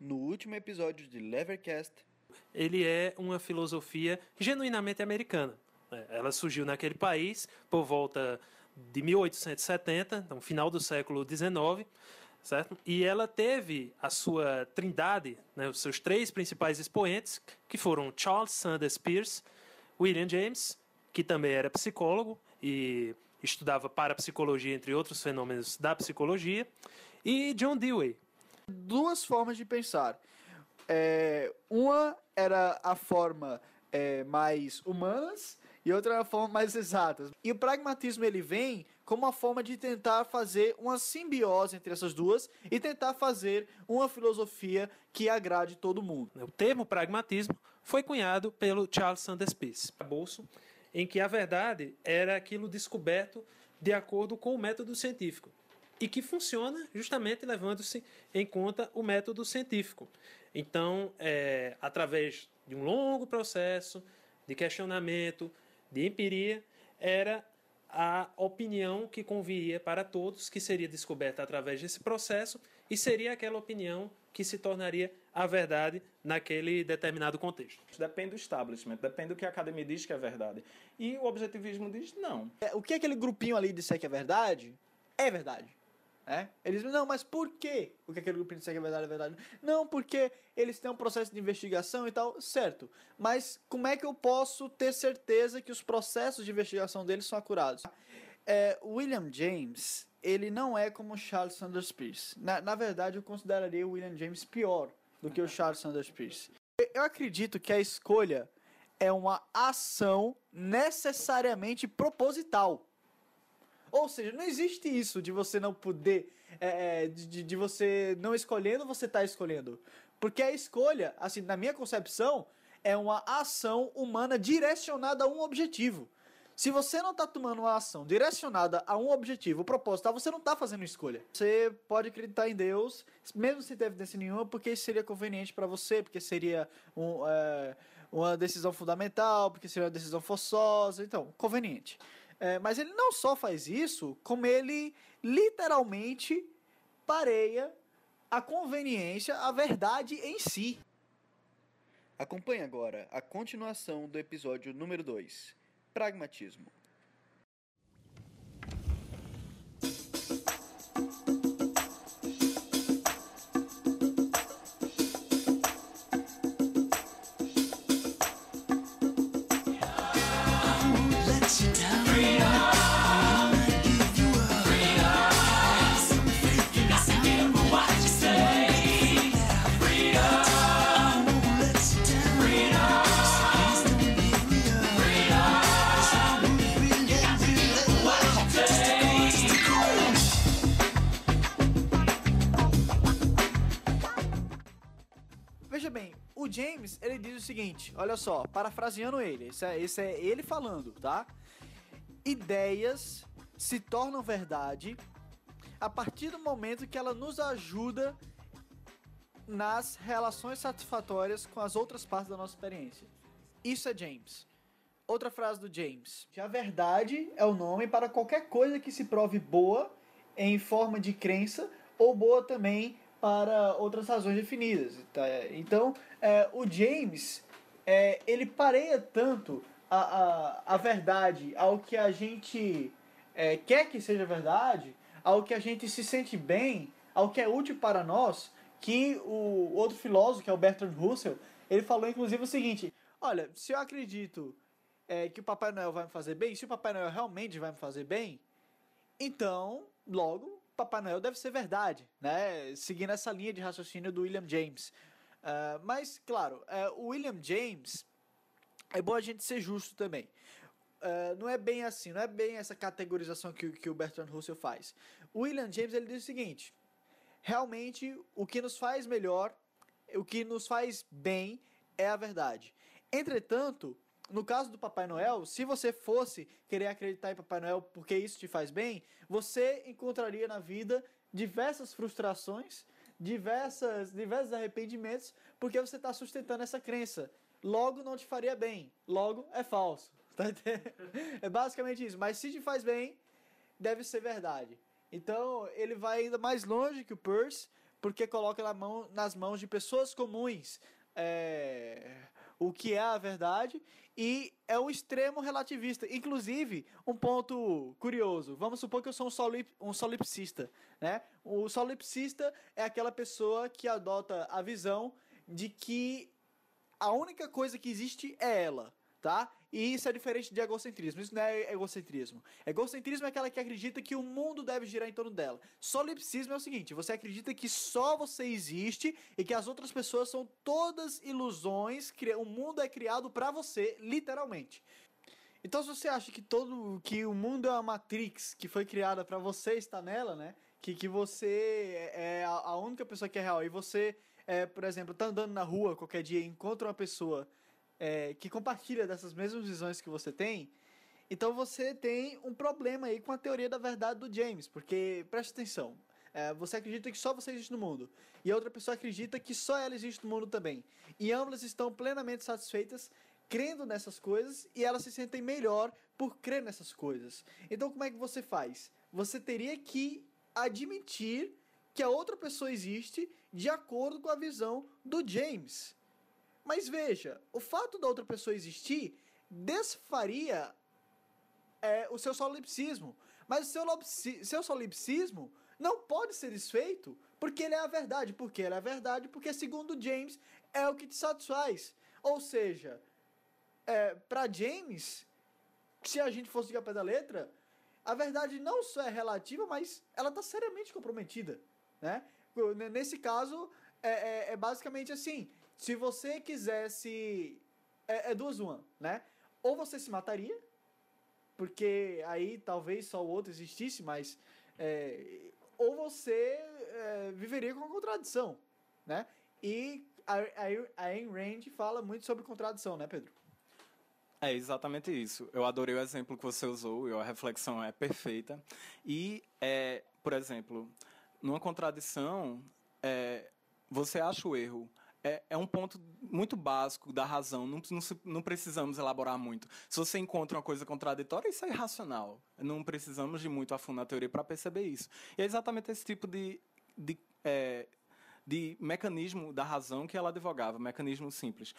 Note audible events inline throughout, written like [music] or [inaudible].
no último episódio de Levercast. Ele é uma filosofia genuinamente americana. né? Ela surgiu naquele país por volta de 1870, então final do século XIX, certo? E ela teve a sua trindade, né, os seus três principais expoentes, que foram Charles Sanders Peirce, William James, que também era psicólogo e estudava parapsicologia, entre outros fenômenos da psicologia, e John Dewey. Duas formas de pensar. É, uma era a forma é, mais humanas e outra era a forma mais exatas. E o pragmatismo ele vem como uma forma de tentar fazer uma simbiose entre essas duas e tentar fazer uma filosofia que agrade todo mundo. O termo pragmatismo foi cunhado pelo Charles Sanders Peirce, bolso, em que a verdade era aquilo descoberto de acordo com o método científico e que funciona justamente levando-se em conta o método científico. Então, é, através de um longo processo de questionamento, de empiria, era a opinião que conviria para todos, que seria descoberta através desse processo, e seria aquela opinião que se tornaria a verdade naquele determinado contexto. Depende do establishment, depende do que a academia diz que é verdade. E o objetivismo diz não. É, o que aquele grupinho ali disser que é verdade, é verdade. É? Eles não, mas por quê? O que aquele grupinho disser que é verdade é verdade? Não, porque eles têm um processo de investigação e tal, certo. Mas como é que eu posso ter certeza que os processos de investigação deles são acurados? É, William James, ele não é como Charles Sanders Peirce. Na, na verdade, eu consideraria o William James pior do que o Charles Sanders Peirce. Eu acredito que a escolha é uma ação necessariamente proposital. Ou seja, não existe isso de você não poder. é, é, de, de você não escolhendo, você tá escolhendo. Porque a escolha, assim, na minha concepção, é uma ação humana direcionada a um objetivo. Se você não tá tomando uma ação direcionada a um objetivo proposital, você não tá fazendo escolha. Você pode acreditar em Deus, mesmo sem ter evidência nenhuma, porque isso seria conveniente para você, porque seria um, é, uma decisão fundamental, porque seria uma decisão forçosa, então, conveniente. É, mas ele não só faz isso, como ele literalmente pareia a conveniência, a verdade em si. Acompanhe agora a continuação do episódio número 2: Pragmatismo. James, ele diz o seguinte, olha só, parafraseando ele, isso é, isso é ele falando, tá? Ideias se tornam verdade a partir do momento que ela nos ajuda nas relações satisfatórias com as outras partes da nossa experiência. Isso é James. Outra frase do James. A verdade é o nome para qualquer coisa que se prove boa em forma de crença ou boa também para outras razões definidas. tá? Então, é, o James, é, ele pareia tanto a, a, a verdade ao que a gente é, quer que seja verdade, ao que a gente se sente bem, ao que é útil para nós, que o outro filósofo, que é o Bertrand Russell, ele falou inclusive o seguinte: olha, se eu acredito é, que o Papai Noel vai me fazer bem, se o Papai Noel realmente vai me fazer bem, então, logo, Papai Noel deve ser verdade, né? Seguindo essa linha de raciocínio do William James. Ah, mas, claro, é, o William James é bom a gente ser justo também. Ah, não é bem assim, não é bem essa categorização que, que o Bertrand Russell faz. O William James ele diz o seguinte: realmente o que nos faz melhor, o que nos faz bem é a verdade. Entretanto, no caso do Papai Noel, se você fosse querer acreditar em Papai Noel porque isso te faz bem, você encontraria na vida diversas frustrações, diversas, diversos arrependimentos, porque você está sustentando essa crença. Logo não te faria bem, logo é falso. [laughs] Tá? É basicamente isso. Mas se te faz bem, deve ser verdade. Então ele vai ainda mais longe que o Peirce, porque coloca na mão, nas mãos de pessoas comuns é, o que é a verdade e é um extremo relativista. Inclusive, um ponto curioso. Vamos supor que eu sou um, solip, um solipsista, né? O solipsista é aquela pessoa que adota a visão de que a única coisa que existe é ela, tá? E isso é diferente de egocentrismo. Isso não é egocentrismo. Egocentrismo é aquela que acredita que o mundo deve girar em torno dela. Solipsismo é o seguinte: você acredita que só você existe e que as outras pessoas são todas ilusões. O mundo é criado para você, literalmente. Então, se você acha que todo que o mundo é uma matrix que foi criada para você estar nela, né? Que, que você é a, a única pessoa que é real e você, é, por exemplo, tá andando na rua qualquer dia e encontra uma pessoa é, que compartilha dessas mesmas visões que você tem, então você tem um problema aí com a teoria da verdade do James, porque preste atenção, é, você acredita que só você existe no mundo e a outra pessoa acredita que só ela existe no mundo também, e ambas estão plenamente satisfeitas crendo nessas coisas e elas se sentem melhor por crer nessas coisas. Então como é que você faz? Você teria que admitir que a outra pessoa existe de acordo com a visão do James. Mas veja, o fato da outra pessoa existir desfaria é, o seu solipsismo. Mas o seu, seu solipsismo não pode ser desfeito porque ele é a verdade. Porque ele é a verdade, porque segundo James é o que te satisfaz. Ou seja, é, para James, se a gente fosse de pé da letra, a verdade não só é relativa, mas ela está seriamente comprometida. Né? Nesse caso, é, é, é basicamente assim: se você quisesse. É, é duas uma, né? Ou você se mataria, porque aí talvez só o outro existisse, mas. É, ou você é, viveria com a contradição, né? E a, a, a Ayn Rand fala muito sobre contradição, né, Pedro? É exatamente isso. Eu adorei o exemplo que você usou, a reflexão é perfeita. E, é, por exemplo, numa contradição, é, você acha o erro, é, é, um ponto muito básico da razão, não, não, não, precisamos elaborar muito. Se você encontra uma coisa contraditória, isso é irracional. Não precisamos de muito a fundo na teoria para perceber isso. E é exatamente esse tipo de, de, é, de mecanismo da razão que ela advogava, mecanismo simples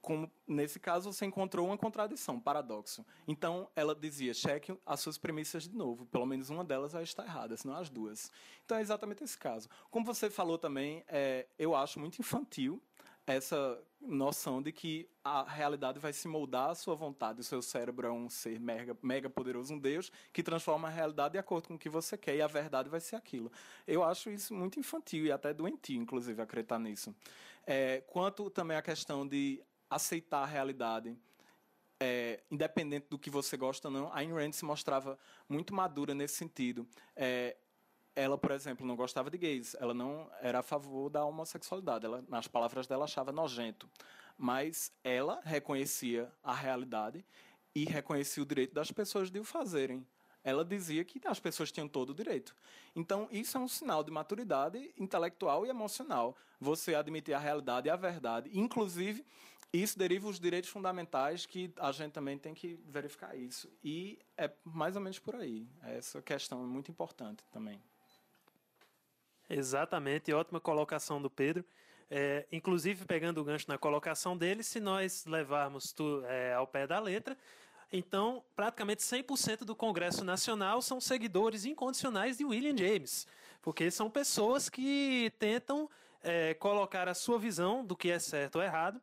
como nesse caso você encontrou uma contradição, um paradoxo. Então ela dizia: cheque as suas premissas de novo, pelo menos uma delas vai estar errada, senão as duas. Então é exatamente esse caso. Como você falou também, é, eu acho muito infantil essa noção de que a realidade vai se moldar à sua vontade. O seu cérebro é um ser mega, mega poderoso, um Deus, que transforma a realidade de acordo com o que você quer, e a verdade vai ser aquilo. Eu acho isso muito infantil e até doentio, inclusive, acreditar nisso. É, quanto também à questão de aceitar a realidade, é, independente do que você gosta ou não, a Ayn Rand se mostrava muito madura nesse sentido. É, ela, por exemplo, não gostava de gays, ela não era a favor da homossexualidade, ela, nas palavras dela, achava nojento. Mas ela reconhecia a realidade e reconhecia o direito das pessoas de o fazerem. Ela dizia que as pessoas tinham todo o direito. Então, isso é um sinal de maturidade intelectual e emocional. Você admitir a realidade e a verdade, inclusive isso deriva os direitos fundamentais que a gente também tem que verificar isso. E é mais ou menos por aí. Essa questão é muito importante também. Exatamente, ótima colocação do Pedro. É, inclusive, pegando o gancho na colocação dele, se nós levarmos tu, é, ao pé da letra, então praticamente 100% do Congresso Nacional são seguidores incondicionais de William James, porque são pessoas que tentam é, colocar a sua visão do que é certo ou errado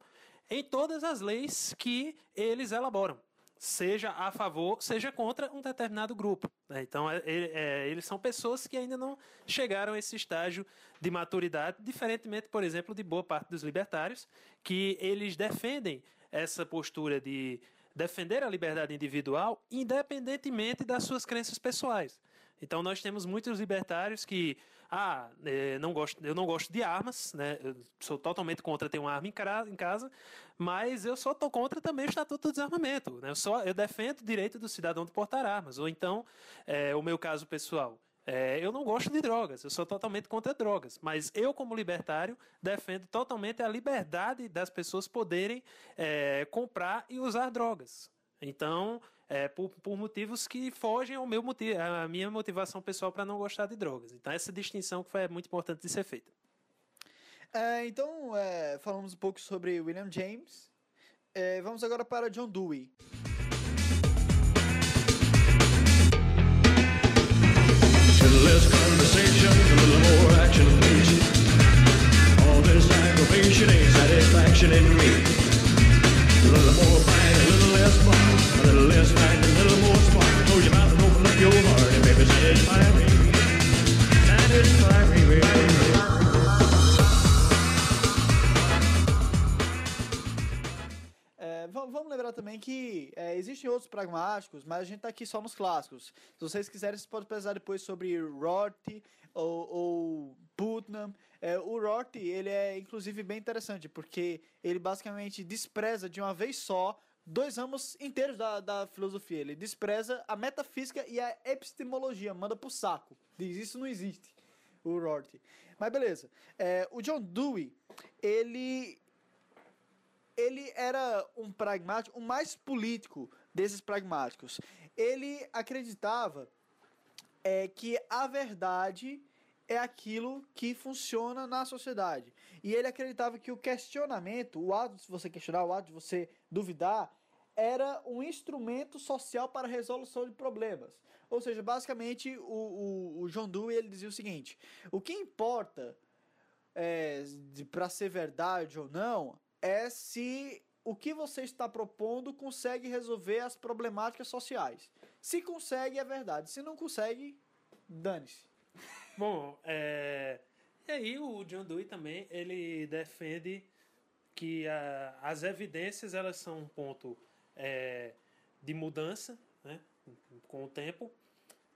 em todas as leis que eles elaboram, seja a favor, seja contra um determinado grupo. Né? Então, é, é, eles são pessoas que ainda não chegaram a esse estágio de maturidade, diferentemente, por exemplo, de boa parte dos libertários, que eles defendem essa postura de defender a liberdade individual, independentemente das suas crenças pessoais. Então nós temos muitos libertários que, ah, é, não gosto, eu não gosto de armas, né? Eu sou totalmente contra ter uma arma em casa, mas eu só estou contra também o Estatuto do Desarmamento. Né? Eu, só, eu defendo o direito do cidadão de portar armas. Ou então, é, o meu caso pessoal, é, eu não gosto de drogas, eu sou totalmente contra drogas, mas eu, como libertário, defendo totalmente a liberdade das pessoas poderem é, comprar e usar drogas. Então, é, por, por, motivos que fogem ao meu motivo, à minha motivação pessoal para não gostar de drogas. Então, essa distinção que foi muito importante de ser feita. É, então, é, falamos um pouco sobre William James. É, vamos agora para John Dewey. This aggravation ain't satisfaction in me. A little more fight, a little less fun. A little less fight, a little more spark. Close your mouth and open up your heart and baby satisfy me. Satisfy me, baby. Vamos lembrar também que é, existem outros pragmáticos, mas a gente tá aqui só nos clássicos. Se vocês quiserem, vocês podem pesquisar depois sobre Rorty ou, ou Putnam. É, o Rorty, ele é inclusive bem interessante, porque ele basicamente despreza de uma vez só dois ramos inteiros da, da filosofia. Ele despreza a metafísica e a epistemologia, manda pro saco. Diz, isso não existe, o Rorty. Mas beleza. É, o John Dewey, ele ele era um pragmático, o mais político desses pragmáticos. Ele acreditava é, que a verdade é aquilo que funciona na sociedade. E ele acreditava que o questionamento, o ato de você questionar, o ato de você duvidar, era um instrumento social para a resolução de problemas. Ou seja, basicamente, o, o, o John Dewey ele dizia o seguinte: o que importa é, para ser verdade ou não é se o que você está propondo consegue resolver as problemáticas sociais. Se consegue, é verdade. Se não consegue, dane-se. Bom, é... e aí o John Dewey também ele defende que a- as evidências elas são um ponto é, de mudança, né, com o tempo,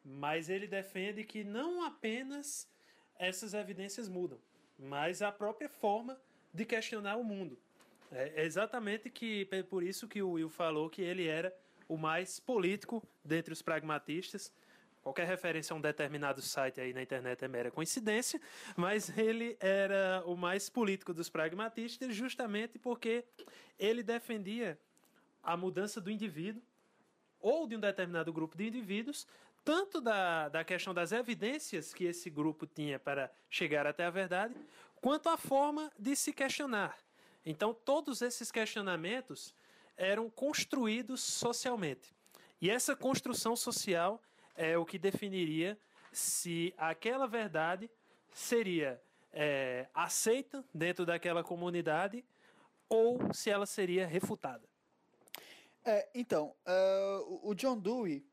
mas ele defende que não apenas essas evidências mudam, mas a própria forma de questionar o mundo. É exatamente que é por isso que o Will falou que ele era o mais político dentre os pragmatistas. Qualquer referência a um determinado site aí na internet é mera coincidência, mas ele era o mais político dos pragmatistas justamente porque ele defendia a mudança do indivíduo ou de um determinado grupo de indivíduos, tanto da, da questão das evidências que esse grupo tinha para chegar até a verdade, quanto a forma de se questionar. Então, todos esses questionamentos eram construídos socialmente. E essa construção social é o que definiria se aquela verdade seria é, aceita dentro daquela comunidade ou se ela seria refutada. É, então, é, o- John Dewey,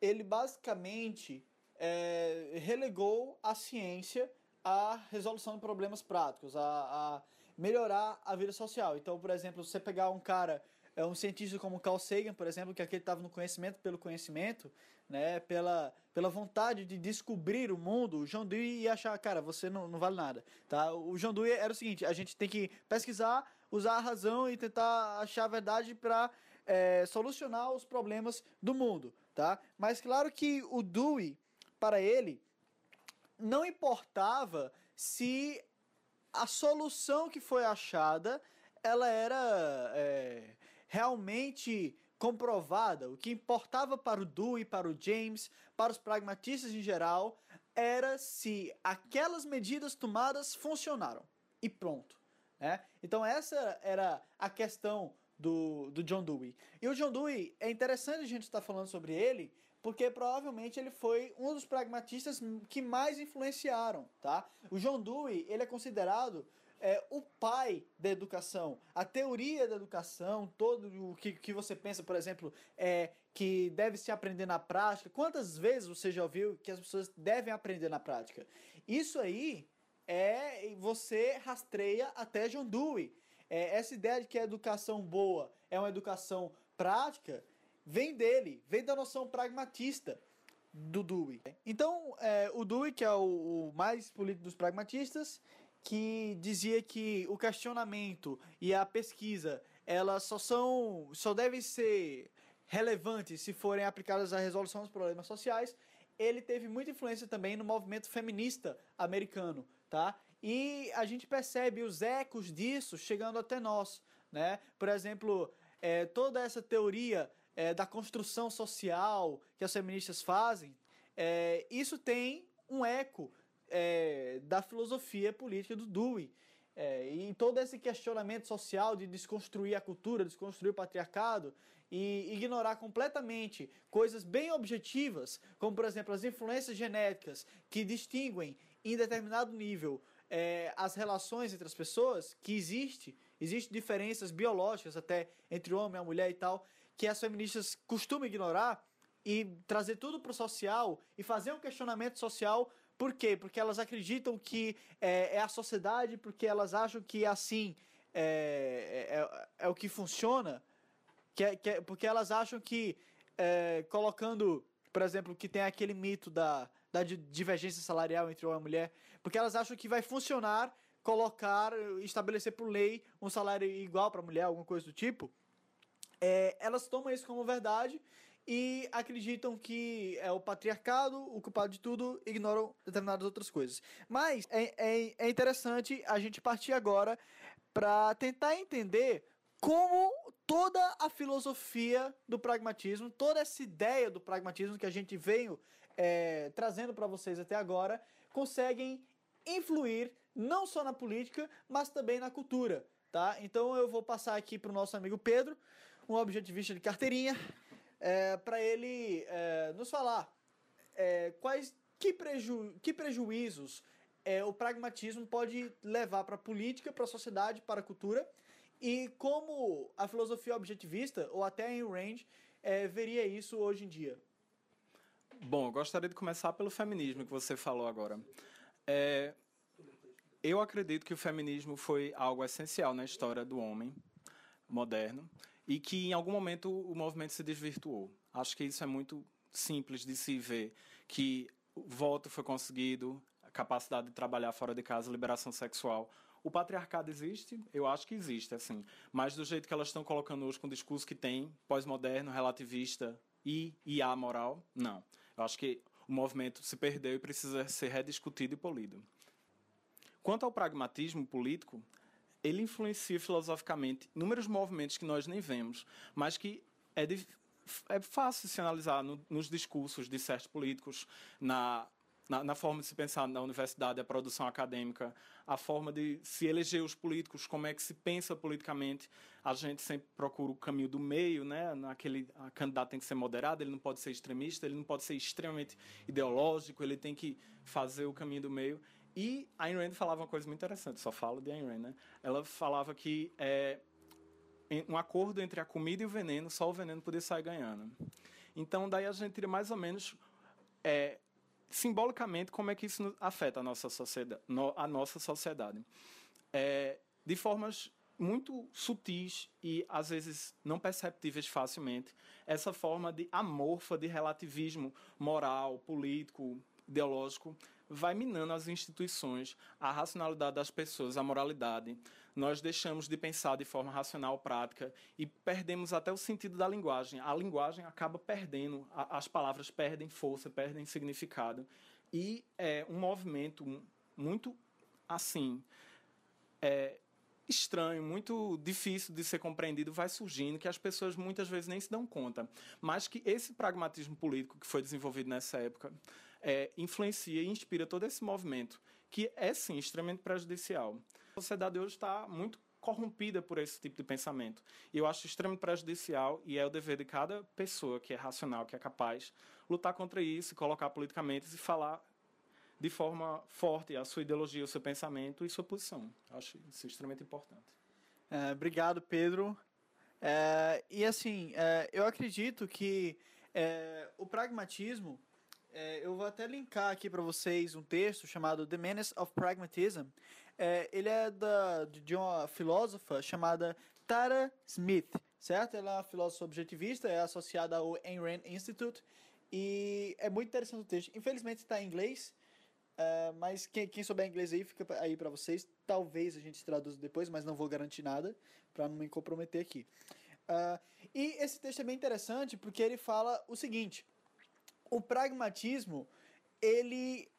ele basicamente é, relegou a ciência à resolução de problemas práticos, a melhorar a vida social. Então, por exemplo, você pegar um cara, é um cientista como Carl Sagan, por exemplo, que aquele estava no conhecimento pelo conhecimento, né, pela, pela vontade de descobrir o mundo, o John Dewey ia achar, cara, você não, não vale nada, tá? O John Dewey era o seguinte, a gente tem que pesquisar, usar a razão e tentar achar a verdade para é, solucionar os problemas do mundo, tá? Mas claro que o Dewey, para ele, não importava se a solução que foi achada ela era é, realmente comprovada. O que importava para o Dewey, para o James, para os pragmatistas em geral, era se aquelas medidas tomadas funcionaram. E pronto. Né? Então essa era a questão do, do John Dewey. E o John Dewey, é interessante a gente estar falando sobre ele, porque provavelmente ele foi um dos pragmatistas que mais influenciaram, tá? O John Dewey, ele é considerado é, o pai da educação. A teoria da educação, todo o que, que você pensa, por exemplo, é que deve se aprender na prática. Quantas vezes você já ouviu que as pessoas devem aprender na prática? Isso aí é você rastreia até John Dewey. É, essa ideia de que a educação boa é uma educação prática vem dele, vem da noção pragmatista do Dewey. Então, é, o Dewey, que é o, o mais político dos pragmatistas, que dizia que o questionamento e a pesquisa elas só são só devem ser relevantes se forem aplicadas à resolução dos problemas sociais ele teve muita influência também no movimento feminista americano tá e a gente percebe os ecos disso chegando até nós né por exemplo é, toda essa teoria é, da construção social que as feministas fazem é, isso tem um eco é, da filosofia política do Dewey. É, e todo esse questionamento social de desconstruir a cultura, desconstruir o patriarcado e ignorar completamente coisas bem objetivas, como por exemplo as influências genéticas que distinguem em determinado nível é, as relações entre as pessoas, que existe, existe diferenças biológicas até entre o homem e a mulher e tal, que as feministas costumam ignorar e trazer tudo para o social e fazer um questionamento social por quê? Porque elas acreditam que é, é a sociedade, porque elas acham que assim é, é, é, é o que funciona, que é, que é, porque elas acham que é, colocando, por exemplo, que tem aquele mito da, da divergência salarial entre homem e mulher, porque elas acham que vai funcionar colocar, estabelecer por lei um salário igual para mulher, alguma coisa do tipo. É, elas tomam isso como verdade e acreditam que é o patriarcado o culpado de tudo, ignoram determinadas outras coisas. Mas é, é, é interessante a gente partir agora para tentar entender como toda a filosofia do pragmatismo, toda essa ideia do pragmatismo que a gente veio é, trazendo para vocês até agora, conseguem influir não só na política, mas também na cultura. Tá? Então eu vou passar aqui para o nosso amigo Pedro, um objetivista de carteirinha, é, para ele é, nos falar é, quais que, preju, que prejuízos é, o pragmatismo pode levar para a política, para a sociedade, para a cultura e como a filosofia objetivista ou até a Ayn Rand é, veria isso hoje em dia. Bom, eu gostaria de começar pelo feminismo que você falou agora. É, eu acredito que o feminismo foi algo essencial na história do homem moderno e que em algum momento o movimento se desvirtuou. Acho que isso é muito simples de se ver, que o voto foi conseguido, a capacidade de trabalhar fora de casa, liberação sexual. O patriarcado existe? Eu acho que existe, assim. Mas do jeito que elas estão colocando hoje, com o discurso que tem, pós-moderno, relativista e, e amoral, não. Eu acho que o movimento se perdeu e precisa ser rediscutido e polido. Quanto ao pragmatismo político, ele influencia filosoficamente inúmeros movimentos que nós nem vemos, mas que é, de, é fácil se analisar no, nos discursos de certos políticos, na, na, na, forma de se pensar na universidade, a produção acadêmica, a forma de se eleger os políticos, como é que se pensa politicamente. A gente sempre procura o caminho do meio, né? Naquele, a candidato tem que ser moderado, ele não pode ser extremista, ele não pode ser extremamente ideológico, ele tem que fazer o caminho do meio. E Ayn Rand falava uma coisa muito interessante, só falo de Ayn Rand, né? Ela falava que é, um acordo entre a comida e o veneno, só o veneno podia sair ganhando. Então, daí a gente tira mais ou menos, é, simbolicamente, como é que isso afeta a nossa sociedade. A nossa sociedade. É, de formas muito sutis e às vezes não perceptíveis facilmente, essa forma de amorfa de relativismo moral, político, ideológico vai minando as instituições, a racionalidade das pessoas, a moralidade. Nós deixamos de pensar de forma racional, prática e perdemos até o sentido da linguagem. A linguagem acaba perdendo, as palavras perdem força, perdem significado. E é um movimento muito assim. É, estranho, muito difícil de ser compreendido, vai surgindo, que as pessoas muitas vezes nem se dão conta. Mas que esse pragmatismo político que foi desenvolvido nessa época é, influencia e inspira todo esse movimento, que é, sim, extremamente prejudicial. A sociedade hoje está muito corrompida por esse tipo de pensamento. E eu acho extremamente prejudicial e é o dever de cada pessoa que é racional, que é capaz, lutar contra isso, colocar politicamente e falar de forma forte a sua ideologia, o seu pensamento e sua posição. Eu acho isso extremamente importante. É, obrigado, Pedro. É, e assim, é, eu acredito que é, o pragmatismo é, eu vou até linkar aqui para vocês um texto chamado The Menace of Pragmatism. É, ele é da, de uma filósofa chamada Tara Smith, certo? Ela é uma filósofa objetivista, é associada ao Ayn Rand Institute e é muito interessante o texto. Infelizmente está em inglês, é, mas quem, quem souber inglês aí fica aí para vocês. Talvez a gente traduza depois, mas não vou garantir nada para não me comprometer aqui. Uh, e esse texto é bem interessante porque ele fala o seguinte o pragmatismo ele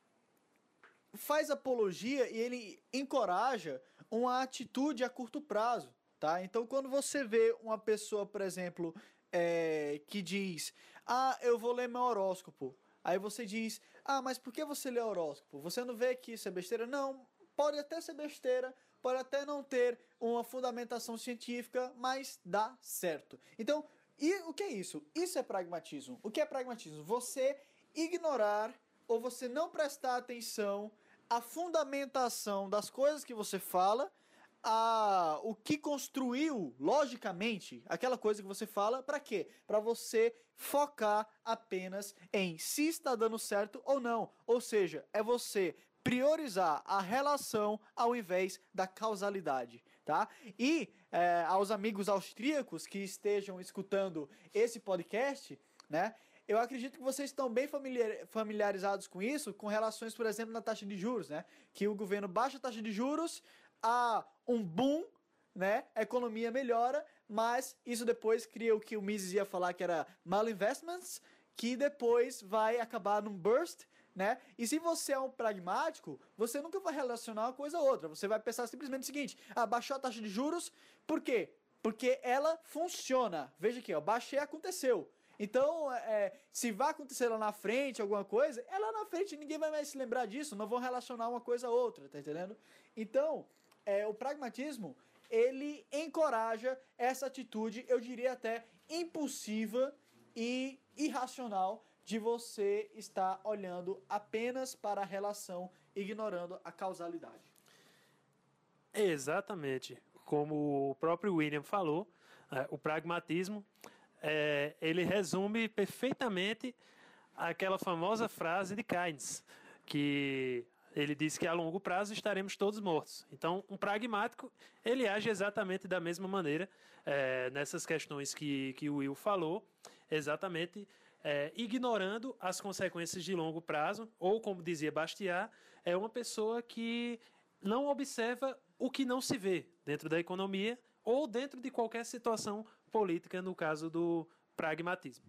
faz apologia e ele encoraja uma atitude a curto prazo, tá? Então, quando você vê uma pessoa, por exemplo, é, que diz, ah, eu vou ler meu horóscopo, aí você diz, ah, mas por que você lê horóscopo? Você não vê que isso é besteira? Não, pode até ser besteira, pode até não ter uma fundamentação científica, mas dá certo. Então, e o que é isso? Isso é pragmatismo. O que é pragmatismo? Você ignorar ou você não prestar atenção à fundamentação das coisas que você fala, a o que construiu logicamente aquela coisa que você fala, para quê? Para você focar apenas em se está dando certo ou não. Ou seja, é você priorizar a relação ao invés da causalidade, tá? E é, aos amigos austríacos que estejam escutando esse podcast, né? Eu acredito que vocês estão bem familiar- familiarizados com isso, com relações, por exemplo, na taxa de juros, né? Que o governo baixa a taxa de juros, há um boom, né? A economia melhora, mas isso depois cria o que o Mises ia falar que era malinvestments, que depois vai acabar num burst, né? E se você é um pragmático, você nunca vai relacionar uma coisa a outra. Você vai pensar simplesmente o seguinte: ah, baixou a taxa de juros, por quê? Porque ela funciona. Veja aqui, ó, baixei aconteceu. Então, é, se vai acontecer lá na frente alguma coisa, é lá na frente, ninguém vai mais se lembrar disso, não vão relacionar uma coisa a outra, tá entendendo? Então, é, o pragmatismo, ele encoraja essa atitude, eu diria até impulsiva e irracional de você estar olhando apenas para a relação, ignorando a causalidade. Exatamente. Como o próprio William falou, é, o pragmatismo é, ele resume perfeitamente aquela famosa frase de Keynes, que ele diz que a longo prazo estaremos todos mortos. Então, um pragmático ele age exatamente da mesma maneira é, nessas questões que, que o Will falou, exatamente é, ignorando as consequências de longo prazo, ou como dizia Bastiat, é uma pessoa que não observa o que não se vê dentro da economia ou dentro de qualquer situação política, no caso do pragmatismo.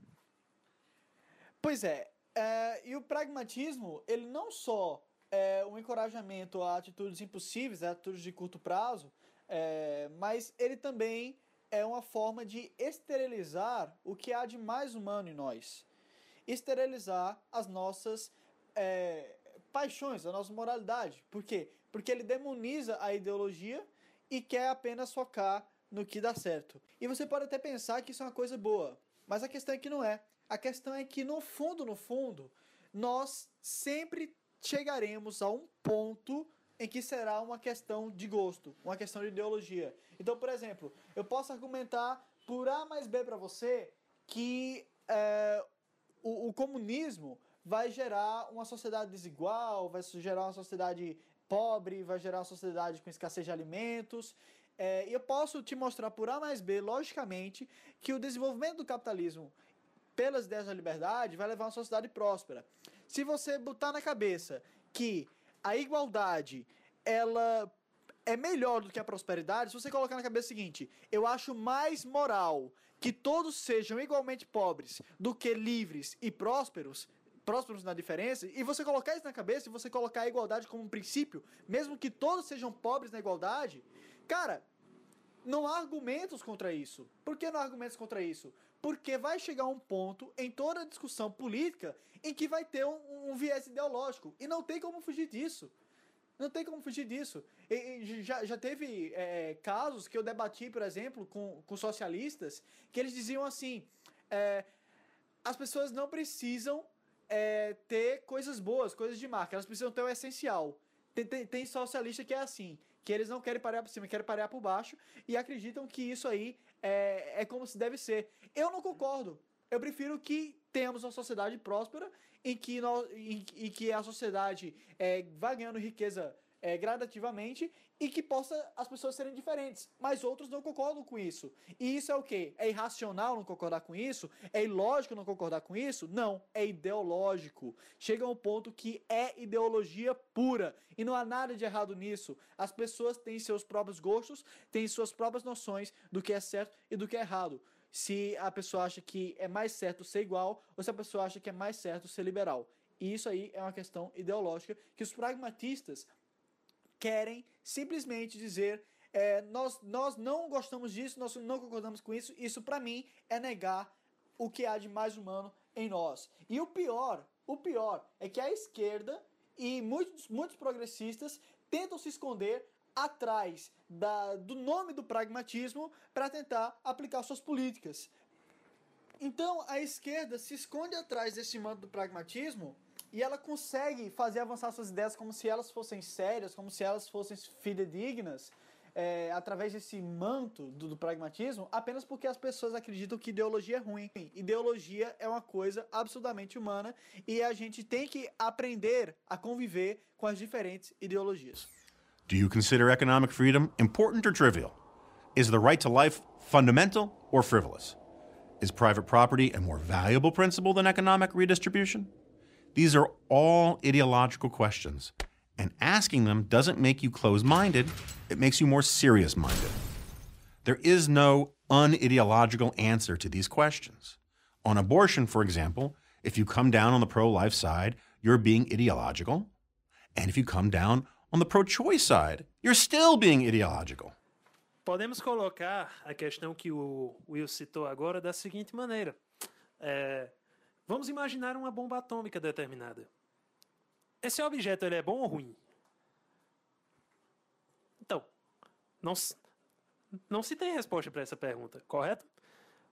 Pois é, é, e o pragmatismo, ele não só é um encorajamento a atitudes impossíveis, a atitudes de curto prazo, é, mas ele também é uma forma de esterilizar o que há de mais humano em nós. Esterilizar as nossas é, paixões, a nossa moralidade. Por quê? Porque ele demoniza a ideologia e quer apenas focar no que dá certo. E você pode até pensar que isso é uma coisa boa, mas a questão é que não é. A questão é que no fundo, no fundo, nós sempre chegaremos a um ponto em que será uma questão de gosto, uma questão de ideologia. Então, por exemplo, eu posso argumentar por A mais B para você que é, o, o comunismo vai gerar uma sociedade desigual, vai gerar uma sociedade pobre, vai gerar uma sociedade com escassez de alimentos. É, eu posso te mostrar por A mais B, logicamente, que o desenvolvimento do capitalismo pelas ideias da liberdade vai levar a uma sociedade próspera. Se você botar na cabeça que a igualdade ela é melhor do que a prosperidade, se você colocar na cabeça o seguinte, eu acho mais moral que todos sejam igualmente pobres do que livres e prósperos, prósperos na diferença, e você colocar isso na cabeça e você colocar a igualdade como um princípio, mesmo que todos sejam pobres na igualdade, cara, não há argumentos contra isso. Por que não há argumentos contra isso? Porque vai chegar um ponto em toda a discussão política em que vai ter um, um viés ideológico. E não tem como fugir disso. Não tem como fugir disso. E, e já, já teve é, casos que eu debati, por exemplo, com, com socialistas, que eles diziam assim: é, as pessoas não precisam é, ter coisas boas, coisas de marca, elas precisam ter o essencial. Tem, tem, tem socialista que é assim, que eles não querem parar por cima, querem parar por baixo e acreditam que isso aí é, é como se deve ser. Eu não concordo. Eu prefiro que tenhamos uma sociedade próspera em que, nós, em, em que a sociedade é, ganhando riqueza é, gradativamente e que possa as pessoas serem diferentes. Mas outros não concordam com isso. E isso é o quê? É irracional não concordar com isso? É ilógico não concordar com isso? Não, é ideológico. Chega a um ponto que é ideologia pura. E não há nada de errado nisso. As pessoas têm seus próprios gostos, têm suas próprias noções do que é certo e do que é errado se a pessoa acha que é mais certo ser igual ou se a pessoa acha que é mais certo ser liberal. E isso aí é uma questão ideológica que os pragmatistas querem simplesmente dizer é, nós, nós não gostamos disso, nós não concordamos com isso, isso para mim é negar o que há de mais humano em nós. E o pior, o pior é que a esquerda e muitos, muitos progressistas tentam se esconder atrás da, do nome do pragmatismo para tentar aplicar suas políticas. Então a esquerda se esconde atrás desse manto do pragmatismo e ela consegue fazer avançar suas ideias como se elas fossem sérias, como se elas fossem fidedignas, é, através desse manto do, do, pragmatismo, apenas porque as pessoas acreditam que ideologia é ruim. Ideologia é uma coisa absolutamente humana e a gente tem que aprender a conviver com as diferentes ideologias. Do you consider economic freedom important or trivial? Is the right to life fundamental or frivolous? Is private property a more valuable principle than economic redistribution? These are all ideological questions, and asking them doesn't make you close minded, it makes you more serious minded. There is no unideological answer to these questions. On abortion, for example, if you come down on the pro life side, you're being ideological. And if you come down on the pro choice side, you're still being ideological. Podemos colocar a questão que o Will citou agora da seguinte maneira: é, vamos imaginar uma bomba atômica determinada. Esse objeto ele é bom ou ruim? Então, não, não se tem resposta para essa pergunta, correto?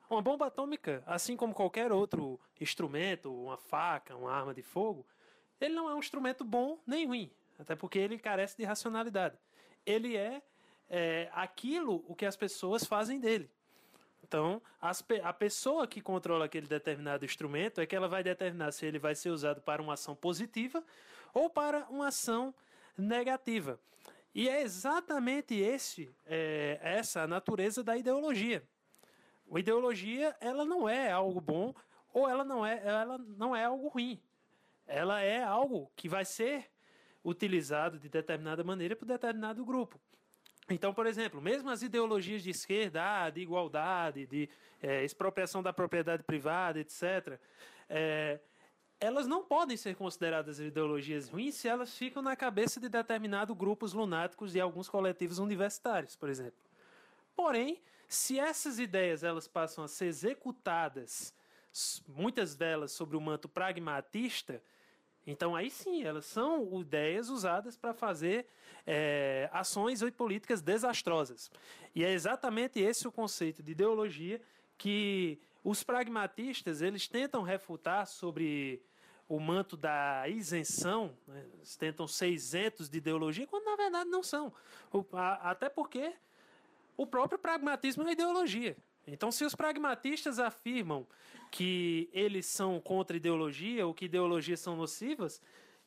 Uma bomba atômica, assim como qualquer outro instrumento, uma faca, uma arma de fogo, ele não é um instrumento bom nem ruim, até porque ele carece de racionalidade. Ele é, é aquilo o que as pessoas fazem dele. Então, as, a pessoa que controla aquele determinado instrumento é que ela vai determinar se ele vai ser usado para uma ação positiva ou para uma ação negativa. E é exatamente esse, é, essa a natureza da ideologia. A ideologia ela não é algo bom ou ela não é, ela não é algo ruim. Ela é algo que vai ser utilizado de determinada maneira por determinado grupo. Então, por exemplo, mesmo as ideologias de esquerda, ah, de igualdade, de é, expropriação da propriedade privada, etc., é, elas não podem ser consideradas ideologias ruins se elas ficam na cabeça de determinados grupos lunáticos de alguns coletivos universitários, por exemplo. Porém, se essas ideias elas passam a ser executadas, muitas delas sobre o manto pragmatista, então aí sim, elas são ideias usadas para fazer é, ações e políticas desastrosas. E é exatamente esse o conceito de ideologia que os pragmatistas eles tentam refutar sobre o manto da isenção, né? eles tentam ser isentos de ideologia, quando na verdade não são. O, a, até porque o próprio pragmatismo é ideologia. Então, se os pragmatistas afirmam que eles são contra ideologia ou que ideologias são nocivas,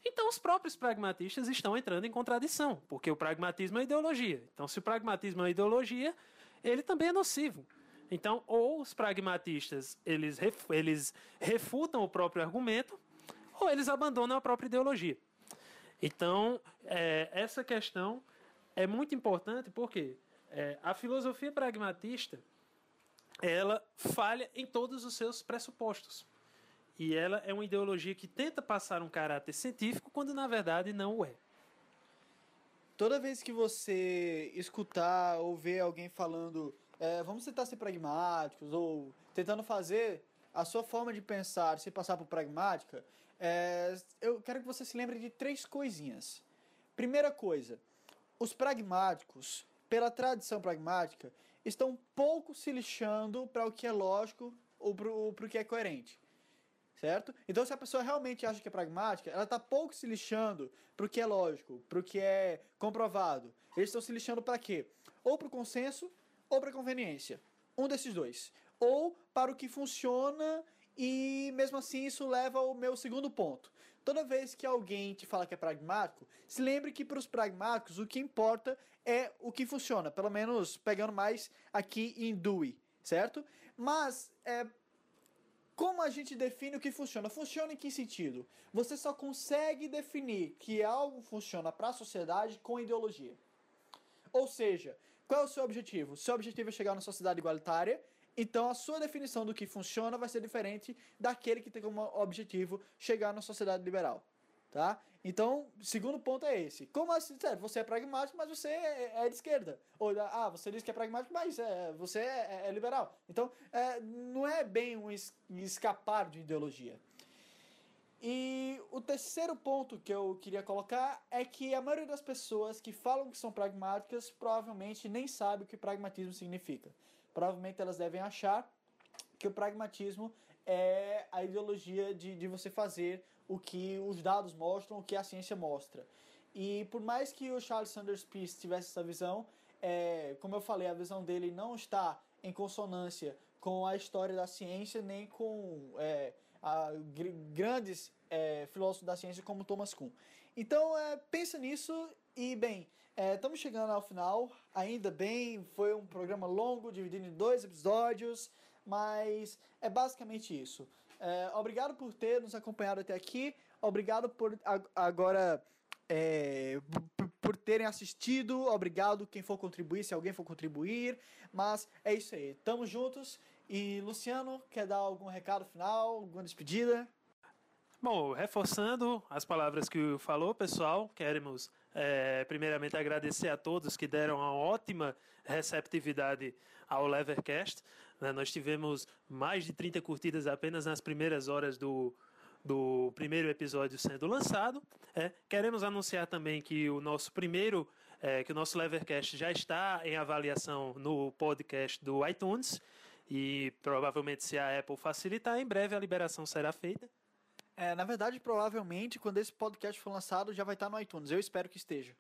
então os próprios pragmatistas estão entrando em contradição, porque o pragmatismo é ideologia. Então, se o pragmatismo é ideologia, ele também é nocivo. Então, ou os pragmatistas eles, eles refutam o próprio argumento, ou eles abandonam a própria ideologia. Então, é, essa questão é muito importante porque é, a filosofia pragmatista ela falha em todos os seus pressupostos. E ela é uma ideologia que tenta passar um caráter científico quando na verdade não o é. Toda vez que você escutar ou ver alguém falando, é, vamos tentar ser pragmáticos, ou tentando fazer a sua forma de pensar se passar por pragmática, é, eu quero que você se lembre de três coisinhas. Primeira coisa, os pragmáticos, pela tradição pragmática, estão pouco se lixando para o que é lógico ou para o que é coerente. Certo? Então, se a pessoa realmente acha que é pragmática, ela está pouco se lixando para o que é lógico, para o que é comprovado. Eles estão se lixando para quê? Ou para o consenso ou para a conveniência. Um desses dois. Ou para o que funciona e mesmo assim isso leva ao meu segundo ponto. Toda vez que alguém te fala que é pragmático, se lembre que para os pragmáticos o que importa é o que funciona, pelo menos pegando mais aqui em Dewey, certo? Mas é, como a gente define o que funciona? Funciona em que sentido? Você só consegue definir que algo funciona para a sociedade com ideologia. Ou seja, qual é o seu objetivo? Seu objetivo é chegar numa sociedade igualitária então a sua definição do que funciona vai ser diferente daquele que tem como objetivo chegar na sociedade liberal, tá? Então, segundo ponto é esse. Como assim, sério, você é pragmático, mas você é, é de esquerda. Ou, ah, você diz que é pragmático, mas é, você é, é liberal. Então, é, não é bem um escapar de ideologia. E o terceiro ponto que eu queria colocar é que a maioria das pessoas que falam que são pragmáticas provavelmente nem sabe o que pragmatismo significa. Provavelmente elas devem achar que o pragmatismo é a ideologia de, de você fazer o que os dados mostram, o que a ciência mostra. E por mais que o Charles Sanders Peirce tivesse essa visão, é, como eu falei, a visão dele não está em consonância com a história da ciência, nem com é, a, gr grandes é, filósofos da ciência como Thomas Kuhn. Então, é, pensa nisso e, bem, estamos chegando ao final. Ainda bem, foi um programa longo, dividido em dois episódios, mas é basicamente isso. É, obrigado por ter nos acompanhado até aqui. Obrigado por agora é, por terem assistido. Obrigado quem for contribuir, se alguém for contribuir. Mas é isso aí. Tamo juntos. E Luciano, quer dar algum recado final, alguma despedida? Bom, reforçando as palavras que o falou, pessoal, queremos é, primeiramente agradecer a todos que deram uma ótima receptividade ao Levercast. Né? Nós tivemos mais de 30 curtidas apenas nas primeiras horas do, do primeiro episódio sendo lançado. É, queremos anunciar também que o nosso primeiro, é, que o nosso Levercast já está em avaliação no podcast do iTunes e provavelmente se a Apple facilitar, em breve a liberação será feita. É, na verdade, provavelmente, quando esse podcast for lançado, já vai estar no iTunes. Eu espero que esteja.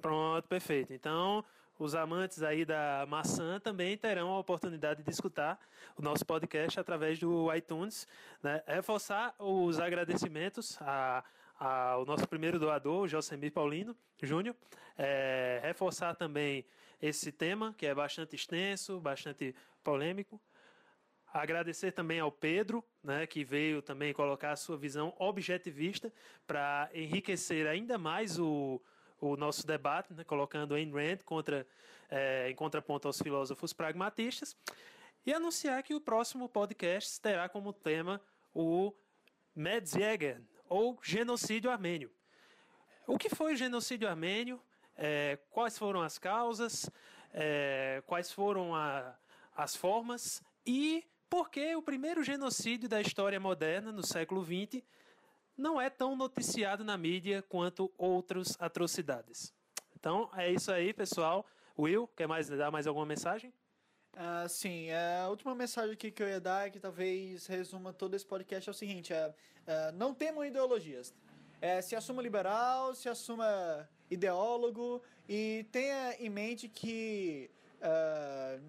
Pronto, perfeito. Então, os amantes aí da maçã também terão a oportunidade de escutar o nosso podcast através do iTunes. Né? Reforçar os agradecimentos a, a, ao nosso primeiro doador, Josemir Paulino Júnior. É, reforçar também esse tema, que é bastante extenso, bastante polêmico. Agradecer também ao Pedro, né, que veio também colocar a sua visão objetivista para enriquecer ainda mais o, o nosso debate, né, colocando Ayn Rand contra, é, em contraponto aos filósofos pragmatistas, e anunciar que o próximo podcast terá como tema o Medzieger, ou genocídio armênio. O que foi o genocídio armênio? É, quais foram as causas? É, quais foram a, as formas? E por que o primeiro genocídio da história moderna, no século XX, não é tão noticiado na mídia quanto outras atrocidades. Então é isso aí, pessoal. Will, quer mais dar mais alguma mensagem? Uh, sim, a última mensagem que eu ia dar, que talvez resuma todo esse podcast, é o seguinte: é, é não temam ideologias. É, se assuma liberal, se assuma ideólogo e tenha em mente que uh,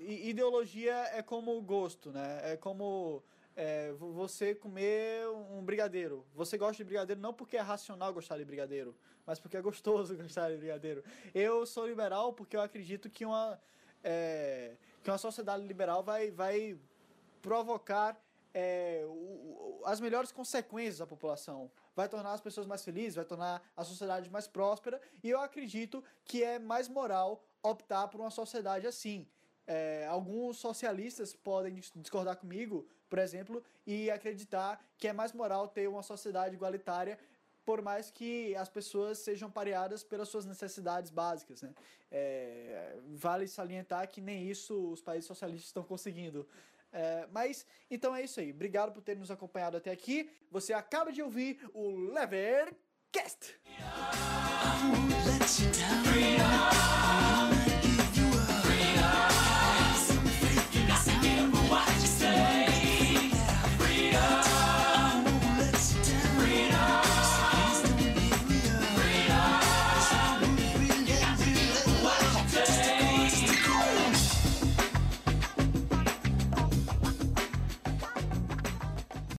ideologia é como gosto, né? É como é, você comer um brigadeiro. Você gosta de brigadeiro não porque é racional gostar de brigadeiro, mas porque é gostoso [laughs] gostar de brigadeiro. Eu sou liberal porque eu acredito que uma, é, que uma sociedade liberal vai, vai provocar é, o, as melhores consequências da população. Vai tornar as pessoas mais felizes, vai tornar a sociedade mais próspera. E eu acredito que é mais moral optar por uma sociedade assim. É, alguns socialistas podem discordar comigo, por exemplo, e acreditar que é mais moral ter uma sociedade igualitária, por mais que as pessoas sejam pareadas pelas suas necessidades básicas. Né? É, vale salientar que nem isso os países socialistas estão conseguindo. É, mas, então é isso aí. Obrigado por ter nos acompanhado até aqui. Você acaba de ouvir o Levercast. Oh,